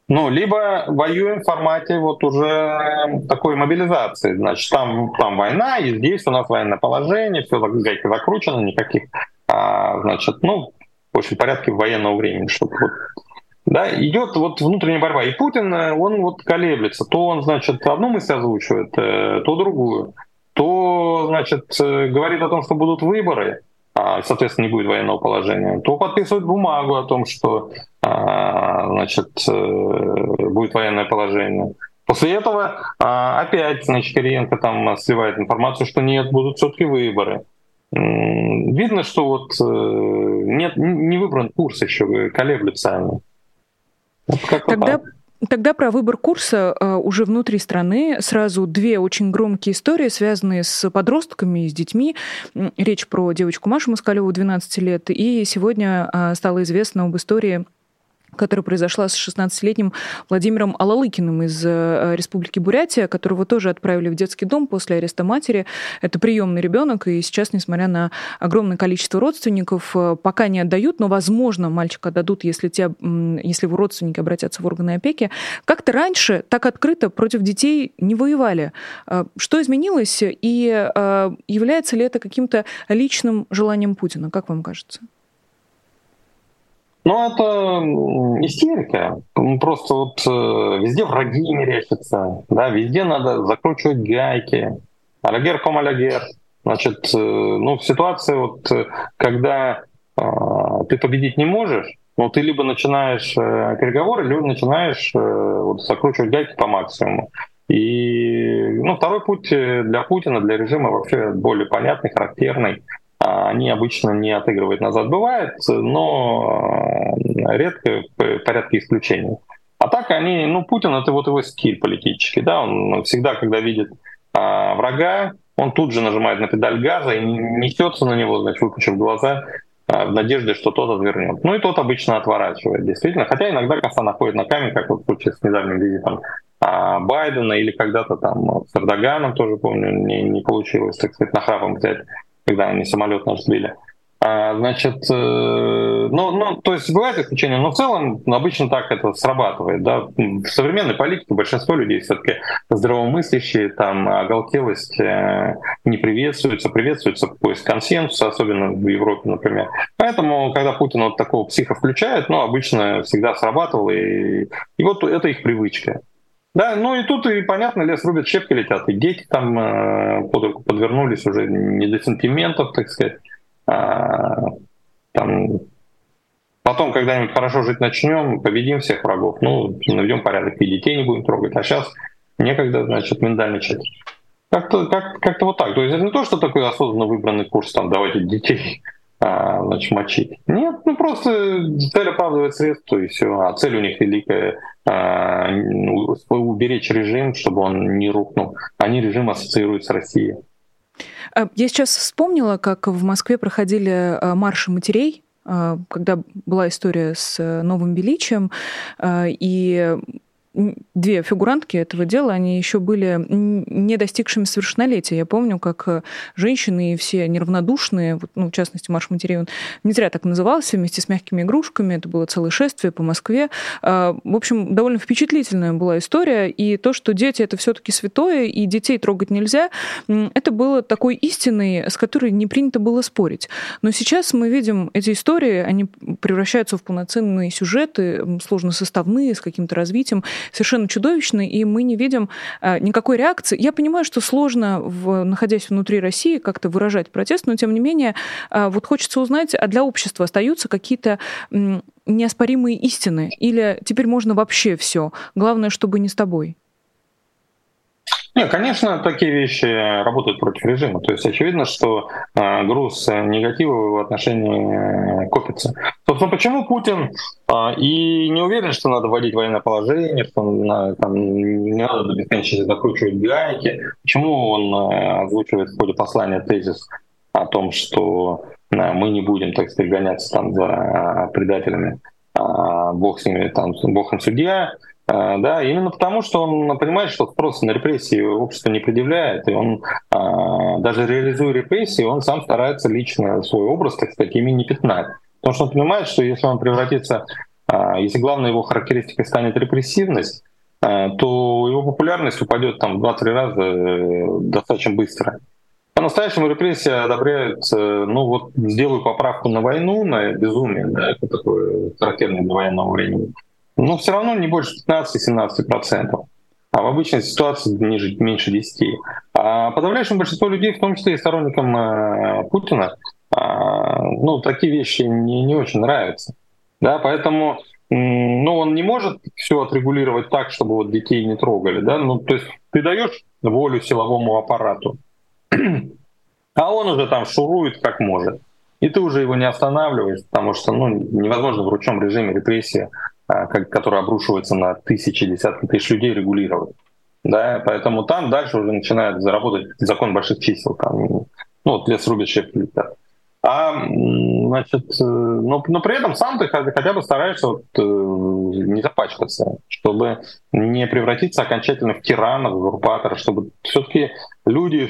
Ну, либо воюем в формате вот уже такой мобилизации. Значит, там, там война, и здесь у нас военное положение, все гайки закручено, никаких, а, значит, ну, в общем, порядке военного времени, чтобы вот да, идет вот внутренняя борьба. И Путин, он вот колеблется. То он, значит, одну мысль озвучивает, э, то другую. То, значит, э, говорит о том, что будут выборы, а, соответственно, не будет военного положения, то подписывает бумагу о том, что а, значит, э, будет военное положение. После этого а, опять, значит, Кириенко там сливает информацию, что нет, будут все-таки выборы. Видно, что вот э, нет, не выбран курс еще, колеблются они. Вот Тогда Тогда про выбор курса э, уже внутри страны сразу две очень громкие истории, связанные с подростками и с детьми. Речь про девочку Машу Москалеву, 12 лет, и сегодня стало известно об истории которая произошла с 16-летним Владимиром Алалыкиным из э, Республики Бурятия, которого тоже отправили в детский дом после ареста матери. Это приемный ребенок, и сейчас, несмотря на огромное количество родственников, э, пока не отдают, но, возможно, мальчика отдадут, если, те, если его родственники обратятся в органы опеки. Как-то раньше так открыто против детей не воевали. Э, что изменилось, и является ли это каким-то личным желанием Путина, как вам кажется? Ну, это истерика. Просто вот э, везде враги мерещатся, да, везде надо закручивать гайки. Алягер ком алягер. Значит, э, ну, в ситуации, вот, когда э, ты победить не можешь, ну, ты либо начинаешь э, переговоры, либо начинаешь э, вот, закручивать гайки по максимуму. И ну, второй путь для Путина, для режима вообще более понятный, характерный. Они обычно не отыгрывают назад. Бывает, но э, редко в порядке исключений. А так они, ну, Путин это вот его стиль политический, да, он всегда, когда видит а, врага, он тут же нажимает на педаль газа и несется на него, значит, выпучив глаза, а, в надежде, что тот отвернет. Ну и тот обычно отворачивает, действительно. Хотя иногда коса находит на камень, как вот в случае с недавним визитом а, Байдена или когда-то там с Эрдоганом тоже, помню, не, не получилось, так сказать, нахрапом взять когда они самолет наш сбили. А, значит, э, ну, ну, то есть бывают исключения, но в целом обычно так это срабатывает. Да? В современной политике большинство людей все-таки здравомыслящие, там оголтелость э, не приветствуется, приветствуется поиск консенсуса, особенно в Европе, например. Поэтому, когда Путин вот такого психа включает, ну, обычно всегда срабатывало, и, и вот это их привычка. Да, ну и тут и понятно, лес рубят, щепки летят, и дети там э, под руку подвернулись уже не до сантиментов, так сказать. А, там, потом когда-нибудь хорошо жить начнем, победим всех врагов, ну, наведем порядок, и детей не будем трогать, а сейчас некогда, значит, миндальничать. Как-то как, как вот так. То есть это не то, что такой осознанно выбранный курс, там, давайте детей а, значит, мочить. Нет, ну просто цель оправдывает средства, и все. А цель у них великая уберечь режим, чтобы он не рухнул. Они режим ассоциируют с Россией. А, я сейчас вспомнила, как в Москве проходили марши матерей, когда была история с новым величием, и две фигурантки этого дела, они еще были не достигшими совершеннолетия. Я помню, как э, женщины и все неравнодушные, ну, в частности, Марш матерей, он не зря так назывался, вместе с мягкими игрушками, это было целое шествие по Москве. А, в общем, довольно впечатлительная была история, и то, что дети — это все таки святое, и детей трогать нельзя, это было такой истиной, с которой не принято было спорить. Но сейчас мы видим эти истории, они превращаются в полноценные сюжеты, сложно составные, с каким-то развитием, совершенно чудовищный, и мы не видим э, никакой реакции. Я понимаю, что сложно, в, находясь внутри России, как-то выражать протест, но тем не менее, э, вот хочется узнать, а для общества остаются какие-то неоспоримые истины? Или теперь можно вообще все? Главное, чтобы не с тобой? Нет, конечно, такие вещи работают против режима. То есть очевидно, что э, груз негатива в отношении э, копится. Собственно, почему Путин э, и не уверен, что надо вводить военное положение, что на, там, не надо до бесконечности закручивать гайки, почему он э, озвучивает в ходе послания тезис о том, что э, мы не будем, так сказать, гоняться там за предателями, э, бог с ними, там, бог им судья, да, именно потому, что он понимает, что просто на репрессии общество не предъявляет, и он, а, даже реализуя репрессии, он сам старается лично свой образ, так сказать, ими не пятнать. Потому что он понимает, что если он превратится, а, если главной его характеристикой станет репрессивность, то его популярность упадет там 2-3 раза э, достаточно быстро. По-настоящему репрессия одобряют, ну вот сделаю поправку на войну, на безумие, да, это такое характерное для военного времени но все равно не больше 15-17%. А в обычной ситуации ниже, меньше 10. А подавляющее большинство людей, в том числе и сторонникам э, Путина, э, ну, такие вещи не, не очень нравятся. Да, поэтому ну, он не может все отрегулировать так, чтобы вот детей не трогали. Да? Ну, то есть ты даешь волю силовому аппарату, а он уже там шурует как может. И ты уже его не останавливаешь, потому что ну, невозможно в ручном режиме репрессии а, который обрушивается на тысячи, десятки тысяч людей, регулировать. Да, поэтому там дальше уже начинает заработать закон больших чисел, там, ну, вот лес рубит, шеф летят. А, значит, э, но, но при этом сам ты хотя бы стараешься вот, э, не запачкаться, чтобы не превратиться окончательно в тирана, в узурпатора, чтобы все-таки люди,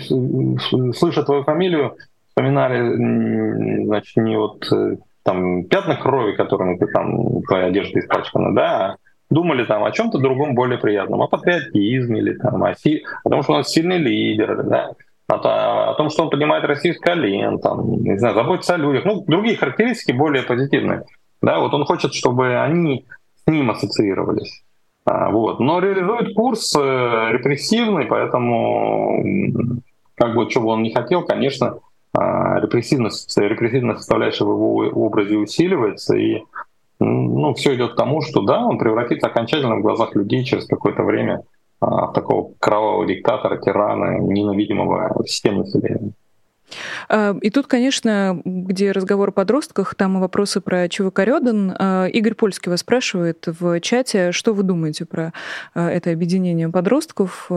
слыша твою фамилию, вспоминали, значит, не вот э, там пятна крови, которыми ты там, твоя одежда испачкана, да, думали там о чем-то другом более приятном, о патриотизме или там, о, си... потому что у нас сильный лидер, да, о, о том, что он поднимает Россию с колен, там, не знаю, заботится о людях, ну, другие характеристики более позитивные. Да, вот он хочет, чтобы они с ним ассоциировались. А, вот. Но реализует курс э, репрессивный, поэтому как бы чего он не хотел, конечно, а, репрессивность, репрессивная составляющая в его образе усиливается, и ну, все идет к тому, что да, он превратится окончательно в глазах людей через какое-то время а, в такого кровавого диктатора, тирана, ненавидимого всем населением. А, и тут, конечно, где разговор о подростках, там и вопросы про ЧВК Рёдан. Игорь Польский вас спрашивает в чате, что вы думаете про это объединение подростков?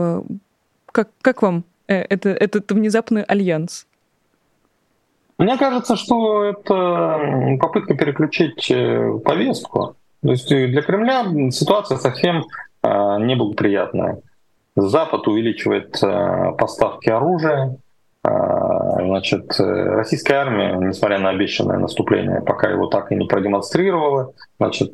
Как, как вам э, это, этот внезапный альянс? Мне кажется, что это попытка переключить э, повестку. То есть для Кремля ситуация совсем э, неблагоприятная. Запад увеличивает э, поставки оружия, Значит, российская армия, несмотря на обещанное наступление, пока его так и не продемонстрировала, значит,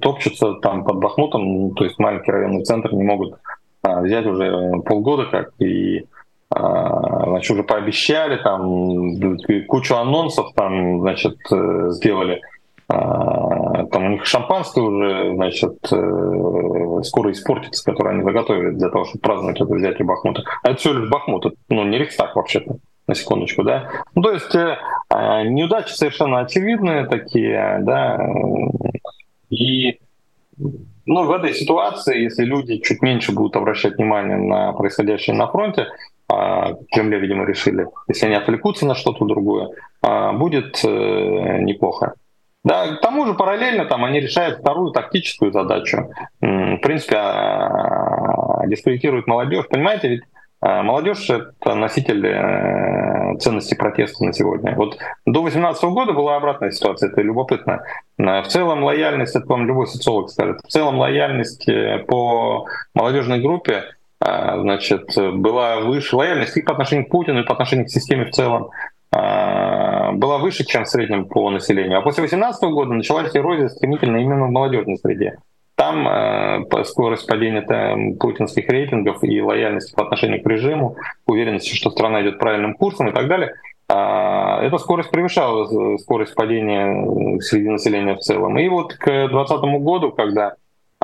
топчется там под Бахмутом, то есть маленький районный центр не могут взять уже полгода как, и значит, уже пообещали, там кучу анонсов там, значит, э, сделали. А, там у них шампанское уже, значит, э, скоро испортится, которое они заготовили для того, чтобы праздновать это взятие Бахмута. А это все лишь Бахмут, ну, не Рейхстаг вообще-то, на секундочку, да. Ну, то есть э, а, неудачи совершенно очевидные такие, да, и ну, в этой ситуации, если люди чуть меньше будут обращать внимание на происходящее на фронте, а, в Кремле, видимо, решили, если они отвлекутся на что-то другое, а, будет э, неплохо. Да, к тому же параллельно там они решают вторую тактическую задачу. В принципе, а, дискредитируют молодежь. Понимаете, ведь молодежь — это носитель э, ценностей протеста на сегодня. Вот до 2018 года была обратная ситуация, это любопытно. В целом лояльность, это вам любой социолог скажет, в целом лояльность э, по молодежной группе а, значит, была выше, лояльность и по отношению к Путину, и по отношению к системе в целом а, была выше, чем в среднем по населению. А после 2018 года началась эрозия стремительно именно в молодежной среде. Там э, скорость падения там, путинских рейтингов и лояльности по отношению к режиму, уверенности, что страна идет правильным курсом и так далее, э, эта скорость превышала скорость падения среди населения в целом. И вот к 2020 году, когда а,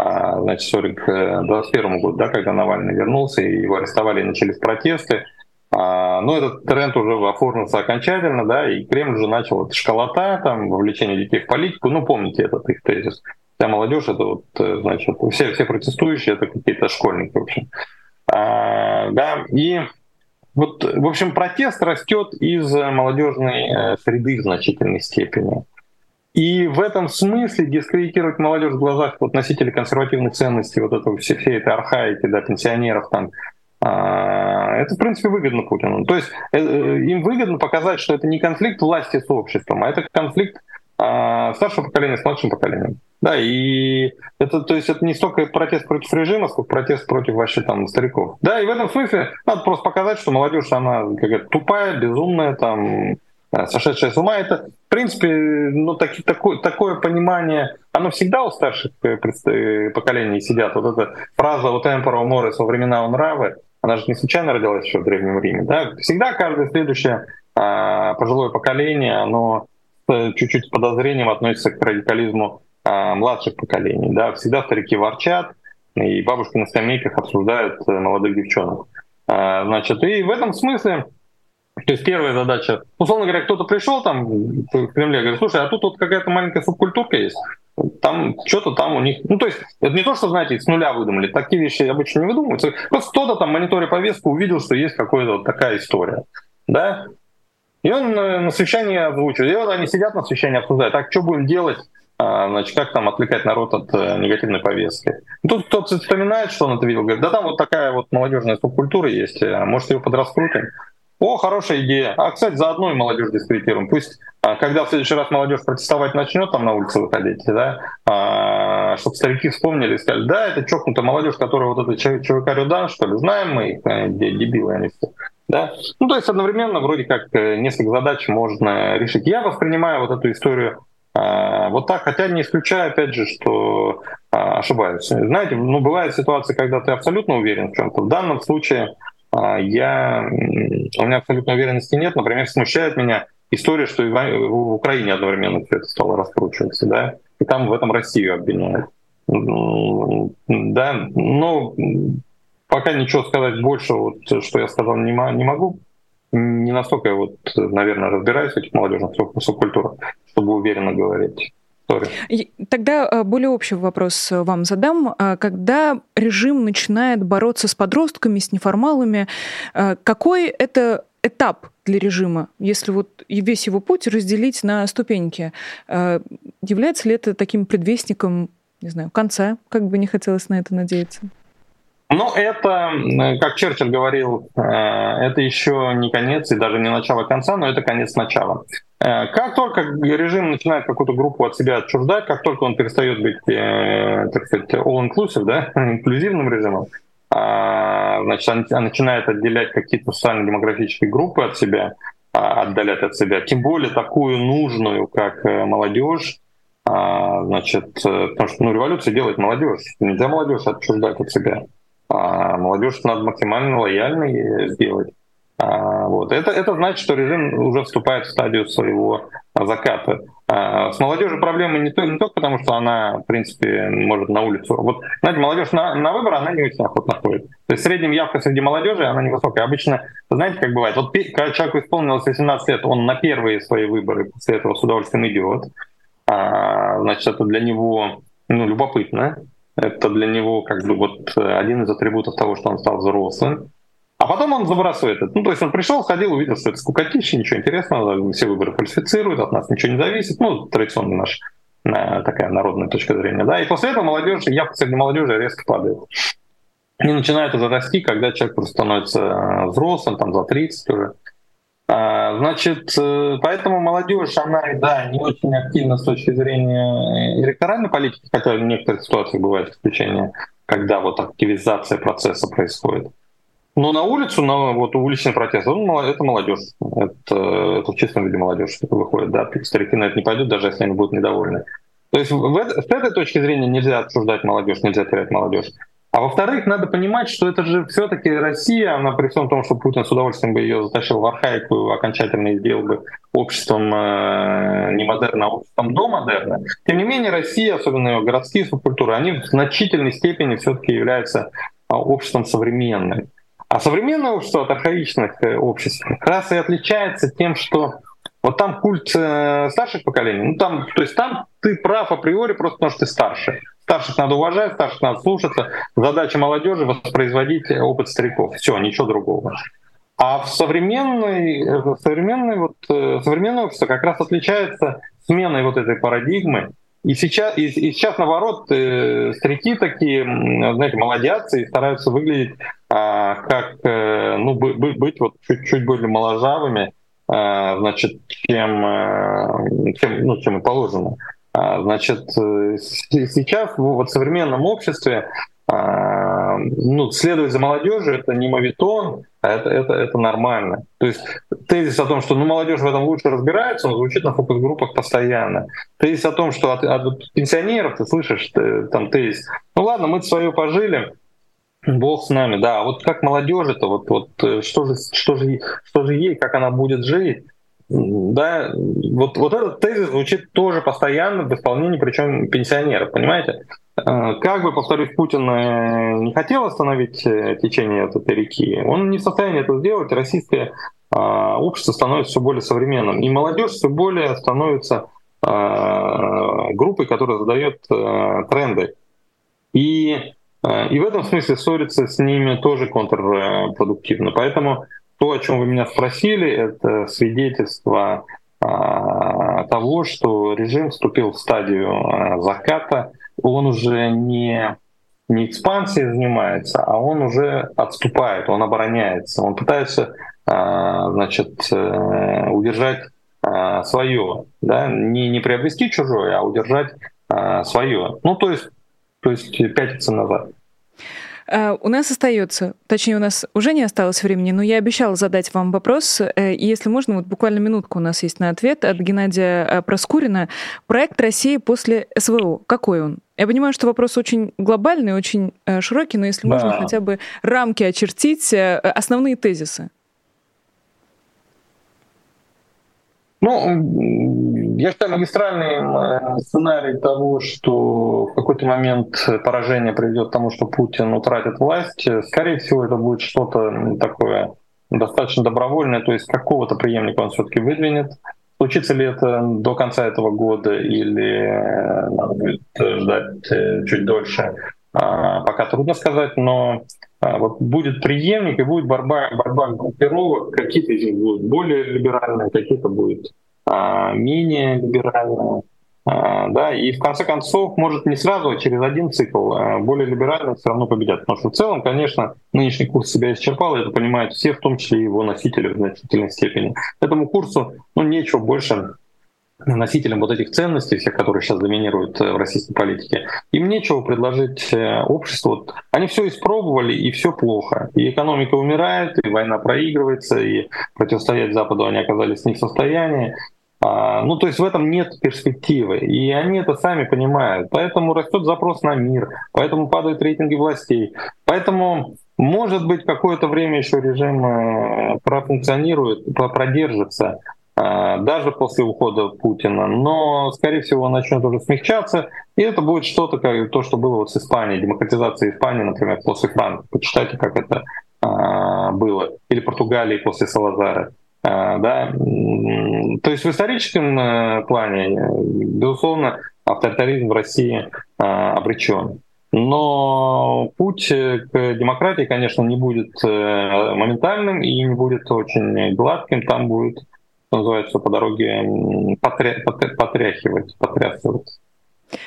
значит, 40, 21 году, да, когда Навальный вернулся, и его арестовали, и начались протесты. А, но этот тренд уже оформился окончательно, да, и Кремль уже начал это школота, там, вовлечение детей в политику, ну, помните этот их тезис. Вся молодежь, это вот, э, значит, все, все протестующие, это какие-то школьники, в общем. А, да, и вот, в общем, протест растет из молодежной э, среды в значительной степени. И в этом смысле дискредитировать молодежь в глазах вот, носителей консервативных ценностей, вот этого, всей, всей этой архаики, да, пенсионеров там, а, это, в принципе, выгодно Путину. То есть э, э, им выгодно показать, что это не конфликт власти с обществом, а это конфликт а, старшего поколения с младшим поколением. Да, и это, то есть это не столько протест против режима, сколько протест против вообще там стариков. Да, и в этом смысле надо просто показать, что молодежь, она какая-то тупая, безумная, там, сошедшая с ума. Это, в принципе, ну, таки, такое, такое понимание, оно всегда у старших э, э, поколений сидят. Вот эта фраза вот Эмпора Моррис во времена нравы, она же не случайно родилась еще в Древнем Риме. Да? Всегда каждое следующее а, пожилое поколение, оно чуть-чуть с подозрением относится к радикализму а, младших поколений. Да? Всегда старики ворчат, и бабушки на скамейках обсуждают э, молодых девчонок. А, значит, и в этом смысле, то есть первая задача, условно говоря, кто-то пришел там в Кремле, говорит, слушай, а тут вот какая-то маленькая субкультурка есть, там что-то там у них, ну то есть это не то, что, знаете, с нуля выдумали, такие вещи обычно не выдумываются, просто кто-то там мониторя повестку увидел, что есть какая-то вот такая история, да, и он э, на совещании озвучивает, и вот они сидят на совещании обсуждают, так что будем делать, а, значит, как там отвлекать народ от э, негативной повестки. Тут кто-то вспоминает, что он это видел, говорит, да там вот такая вот молодежная субкультура есть, э, может ее подраскрутим. О, хорошая идея. А, кстати, заодно и молодежь дискредитируем. Пусть, а, когда в следующий раз молодежь протестовать начнет, там на улице выходить, да, а, чтобы старики вспомнили и сказали, да, это чокнутая молодежь, которая вот это ЧВК Рюдан, что ли, знаем мы их, э, дебилы они все. Да? Ну, то есть одновременно вроде как несколько задач можно решить. Я воспринимаю вот эту историю а, вот так, хотя не исключаю, опять же, что ошибаюсь. Знаете, ну, бывают ситуации, когда ты абсолютно уверен в чем-то. В данном случае я, у меня абсолютной уверенности нет. Например, смущает меня история, что в Украине одновременно все это стало раскручиваться, да, и там в этом Россию обвиняют. Да, но пока ничего сказать больше, вот, что я сказал, не могу не настолько я вот, наверное, разбираюсь в этих молодежных субкультурах, чтобы уверенно говорить. Тогда э, более общий вопрос вам задам. А когда режим начинает бороться с подростками, с неформалами, э, какой это этап для режима, если вот весь его путь разделить на ступеньки? Э, является ли это таким предвестником, не знаю, конца, как бы не хотелось на это надеяться? Ну, это, как Черчилль говорил, э, это еще не конец и даже не начало конца, но это конец начала. Э, как только режим начинает какую-то группу от себя отчуждать, как только он перестает быть, э, так сказать, all-inclusive, да, инклюзивным режимом, а, значит, он начинает отделять какие-то социально-демографические группы от себя, а, отдалять от себя, тем более такую нужную, как молодежь, а, значит, потому что ну, революция делает молодежь, нельзя молодежь отчуждать от себя а молодежь надо максимально лояльной сделать. А, вот. Это, это значит, что режим уже вступает в стадию своего заката. А, с молодежью проблемы не, то, не только потому, что она, в принципе, может на улицу. Вот, знаете, молодежь на, на выборы, она не очень охотно ходит. То есть средняя явка среди молодежи, она невысокая. Обычно, знаете, как бывает, вот когда человеку исполнилось 18 лет, он на первые свои выборы после этого с удовольствием идет. А, значит, это для него ну, любопытно. Это для него как бы вот один из атрибутов того, что он стал взрослым. А потом он забрасывает это. Ну, то есть он пришел, ходил, увидел, что это скукотища, ничего интересного, все выборы фальсифицируют, от нас ничего не зависит. Ну, традиционная наша э, такая народная точка зрения. Да? И после этого молодежь, явка среди молодежи резко падает. И начинает уже расти, когда человек просто становится э, взрослым, там за 30 уже. А, значит, э, поэтому молодежь, она, да, не очень активна с точки зрения электоральной политики, хотя в некоторых ситуациях бывает исключение, когда вот активизация процесса происходит. Но на улицу, на вот уличный протест, ну, это молодежь. Это, это в чистом виде молодежь выходит. Да, старики на это не пойдут, даже если они будут недовольны. То есть в, с этой точки зрения нельзя обсуждать молодежь, нельзя терять молодежь. А во-вторых, надо понимать, что это же все-таки Россия, она при всем том, что Путин с удовольствием бы ее затащил в архаику, окончательно сделал бы обществом э, не модерна, а обществом до модерна. Тем не менее, Россия, особенно ее городские субкультуры, они в значительной степени все-таки являются а, обществом современным. А современное общество от архаичных э, обществ как раз и отличается тем, что вот там культ э, старших поколений, ну там, то есть там ты прав априори просто потому, что ты старше. Старших надо уважать, старших надо слушаться. Задача молодежи воспроизводить опыт стариков. Все, ничего другого. А в современной, э, в современной вот, э, современное общество как раз отличается сменой вот этой парадигмы. И сейчас, и, и сейчас наоборот, э, старики такие, знаете, молодятся и стараются выглядеть как, э, ну, быть вот чуть-чуть более моложавыми, а, значит, чем, э, чем, ну, чем и положено. А, значит, э, сейчас вот в современном обществе а, ну, следовать за молодежью это не мовитон, а это, это, это нормально. То есть тезис о том, что ну, молодежь в этом лучше разбирается, он звучит на фокус-группах постоянно. Тезис о том, что от, от пенсионеров ты слышишь там тезис, ну ладно, мы свое пожили, Бог с нами, да. А вот как молодежи-то, вот, вот э, что же, что же, что же ей, как она будет жить, да, вот, вот этот тезис звучит тоже постоянно в исполнении, причем пенсионеров, понимаете? Э, как бы, повторюсь, Путин э, не хотел остановить течение этой реки, он не в состоянии это сделать. Российское общество становится все более современным, и молодежь все более становится группой, которая задает тренды. И, и в этом смысле ссориться с ними тоже контрпродуктивно. Поэтому то, о чем вы меня спросили, это свидетельство того, что режим вступил в стадию заката, он уже не, не экспансией занимается, а он уже отступает, он обороняется, он пытается а, значит, э, удержать а, свое, да? не, не приобрести чужое, а удержать а, свое. Ну, то есть, то есть пятиться назад. Э, у нас остается, точнее, у нас уже не осталось времени, но я обещала задать вам вопрос, э, и если можно, вот буквально минутку у нас есть на ответ от Геннадия э, Проскурина. Проект России после СВО. Какой он? Я понимаю, что вопрос очень глобальный, очень широкий, но если да. можно хотя бы рамки очертить, основные тезисы. Ну, я считаю, магистральный э, сценарий того, что в какой-то момент поражение приведет к тому, что Путин утратит власть, скорее всего, это будет что-то такое достаточно добровольное, то есть какого-то преемника он все-таки выдвинет. Случится ли это до конца этого года или э, надо будет ждать э, чуть дольше, а, пока трудно сказать, но а, вот будет преемник и будет борьба, борьба группировок, какие-то из них будут более либеральные, какие-то будут менее либеральные. А, да, и в конце концов, может не сразу, а через один цикл а более либеральные все равно победят. Потому что в целом, конечно, нынешний курс себя исчерпал, это понимают все, в том числе и его носители в значительной степени. Этому курсу ну, нечего больше носителям вот этих ценностей, всех, которые сейчас доминируют э, в российской политике, им нечего предложить э, обществу. Они все испробовали, и все плохо. И экономика умирает, и война проигрывается, и противостоять Западу они оказались не в состоянии. А, ну, то есть в этом нет перспективы. И они это сами понимают. Поэтому растет запрос на мир, поэтому падают рейтинги властей. Поэтому может быть, какое-то время еще режим э, профункционирует, продержится. А, даже после ухода Путина, но, скорее всего, он начнет уже смягчаться, и это будет что-то, как то, что было вот с Испанией, демократизация Испании, например, после Франка. Почитайте, как это а, было. Или Португалии после Салазара. А, да? То есть в историческом э, плане, безусловно, авторитаризм в России а, обречен. Но путь к демократии, конечно, не будет э, моментальным и не будет очень гладким. Там будет называется, по дороге потря... потряхивать, потрясывать.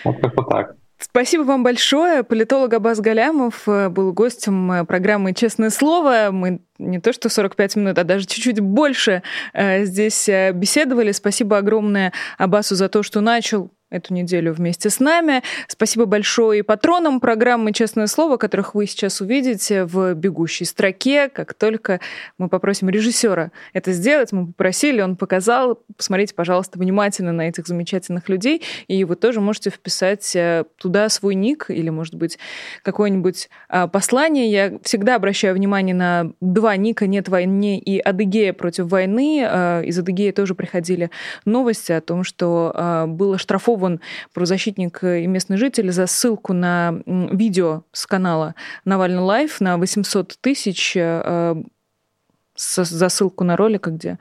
Вот как-то так. Спасибо вам большое. Политолог Абаз Галямов э, был гостем э, программы «Честное слово». Мы не то что 45 минут, а даже чуть-чуть больше э, здесь беседовали. Спасибо огромное Абасу за то, что начал эту неделю вместе с нами. Спасибо большое и патронам программы «Честное слово», которых вы сейчас увидите в бегущей строке. Как только мы попросим режиссера это сделать, мы попросили, он показал. Посмотрите, пожалуйста, внимательно на этих замечательных людей, и вы тоже можете вписать э, туда свой ник или, может быть, какое-нибудь а, послание. Я всегда обращаю внимание на два ника «Нет войны» и «Адыгея против войны». А, из Адыгеи тоже приходили новости о том, что было штрафовано арестован правозащитник и местный житель за ссылку на видео с канала Навальный Live на 800 тысяч э, за ссылку на ролик, где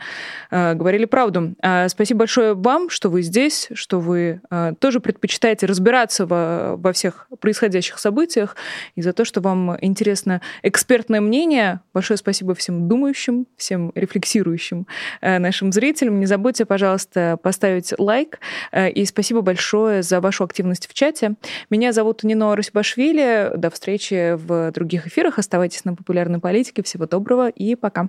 э, говорили правду. А, спасибо большое вам, что вы здесь, что вы э, тоже предпочитаете разбираться во, во всех происходящих событиях, и за то, что вам интересно экспертное мнение. Большое спасибо всем думающим, всем рефлексирующим э, нашим зрителям. Не забудьте, пожалуйста, поставить лайк. Э, и спасибо большое за вашу активность в чате. Меня зовут Нино Русибашвили. До встречи в других эфирах. Оставайтесь на популярной политике. Всего доброго и пока.